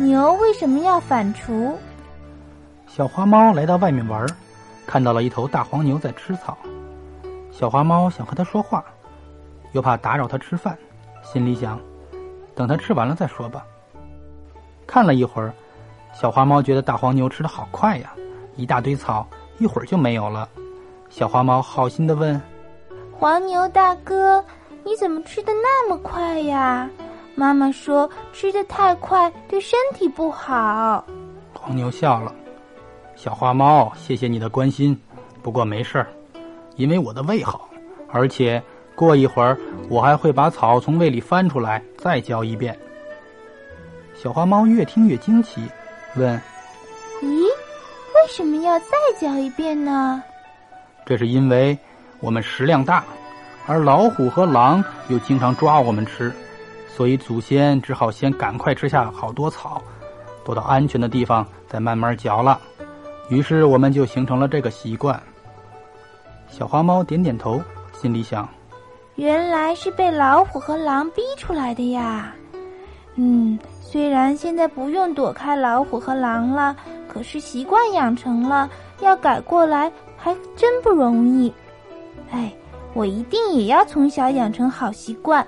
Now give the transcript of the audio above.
牛为什么要反刍？小花猫来到外面玩，看到了一头大黄牛在吃草。小花猫想和它说话，又怕打扰它吃饭，心里想：等它吃完了再说吧。看了一会儿，小花猫觉得大黄牛吃的好快呀，一大堆草一会儿就没有了。小花猫好心的问：“黄牛大哥，你怎么吃的那么快呀？妈妈说吃的太快对身体不好。”黄牛笑了。小花猫，谢谢你的关心，不过没事儿，因为我的胃好，而且过一会儿我还会把草从胃里翻出来再嚼一遍。小花猫越听越惊奇，问：“咦，为什么要再嚼一遍呢？”这是因为我们食量大，而老虎和狼又经常抓我们吃，所以祖先只好先赶快吃下好多草，躲到安全的地方再慢慢嚼了。于是我们就形成了这个习惯。小花猫点点头，心里想：原来是被老虎和狼逼出来的呀。嗯，虽然现在不用躲开老虎和狼了，可是习惯养成了，要改过来还真不容易。哎，我一定也要从小养成好习惯。